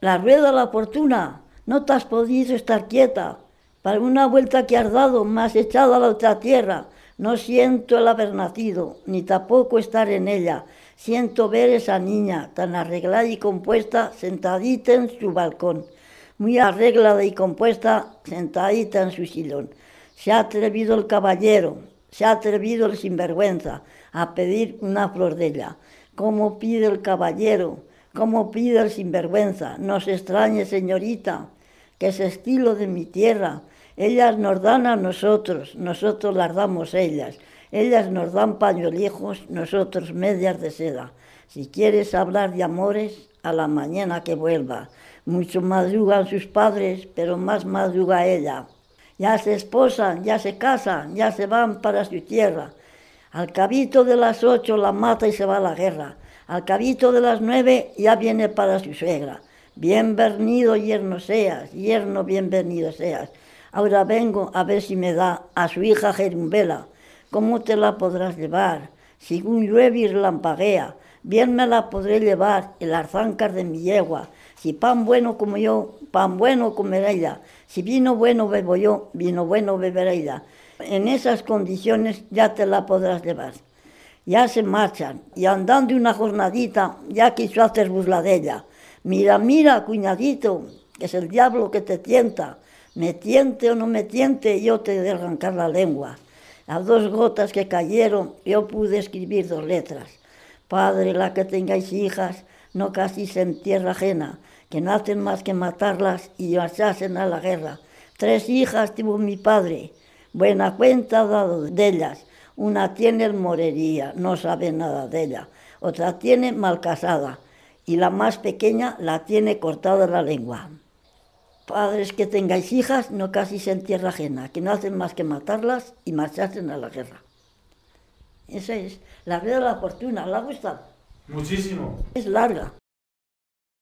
La rueda de la fortuna, no te has podido estar quieta. Para una vuelta que has dado, más echado a la otra tierra. No siento el haber nacido, ni tampoco estar en ella. Siento ver esa niña tan arreglada y compuesta, sentadita en su balcón. Muy arreglada y compuesta, sentadita en su sillón. Se ha atrevido el caballero, se ha atrevido el sinvergüenza a pedir una flor de ella. ¿Cómo pide el caballero? ¿Cómo pide el sinvergüenza? No se extrañe, señorita, que es estilo de mi tierra. Ellas nos dan a nosotros, nosotros las damos ellas. Ellas nos dan pañuelijos, nosotros medias de seda. Si quieres hablar de amores, a la mañana que vuelva. Mucho madrugan sus padres, pero más madruga ella. Ya se esposan, ya se casan, ya se van para su tierra. Al cabito de las ocho la mata y se va a la guerra. Al cabito de las nueve ya viene para su suegra. Bienvenido yerno seas, yerno bienvenido seas. Ahora vengo a ver si me da a su hija Jerumbela. ¿Cómo te la podrás llevar? Un llueve y relampaguea, bien me la podré llevar el arzáncar de mi yegua. Si pan bueno como yo, pan bueno comeré ella. Si vino bueno bebo yo, vino bueno beberé ella. En esas condiciones ya te la podrás llevar. Ya se marchan y andando una jornadita ya quiso hacer burla de ella. Mira, mira, cuñadito, que es el diablo que te tienta me tiente o no me tiente, yo te de arrancar la lengua. Las dos gotas que cayeron, yo pude escribir dos letras. Padre, la que tengáis hijas, no casi en tierra ajena, que no hacen más que matarlas y marcharse a la guerra. Tres hijas tuvo mi padre, buena cuenta dado de ellas. Una tiene morería, no sabe nada de ella. Otra tiene mal casada y la más pequeña la tiene cortada la lengua. Padres que tengáis hijas, no casi en tierra ajena, que no hacen más que matarlas y marcharse a la guerra. Esa es la vida de la fortuna, ¿la gusta? Muchísimo. Es larga.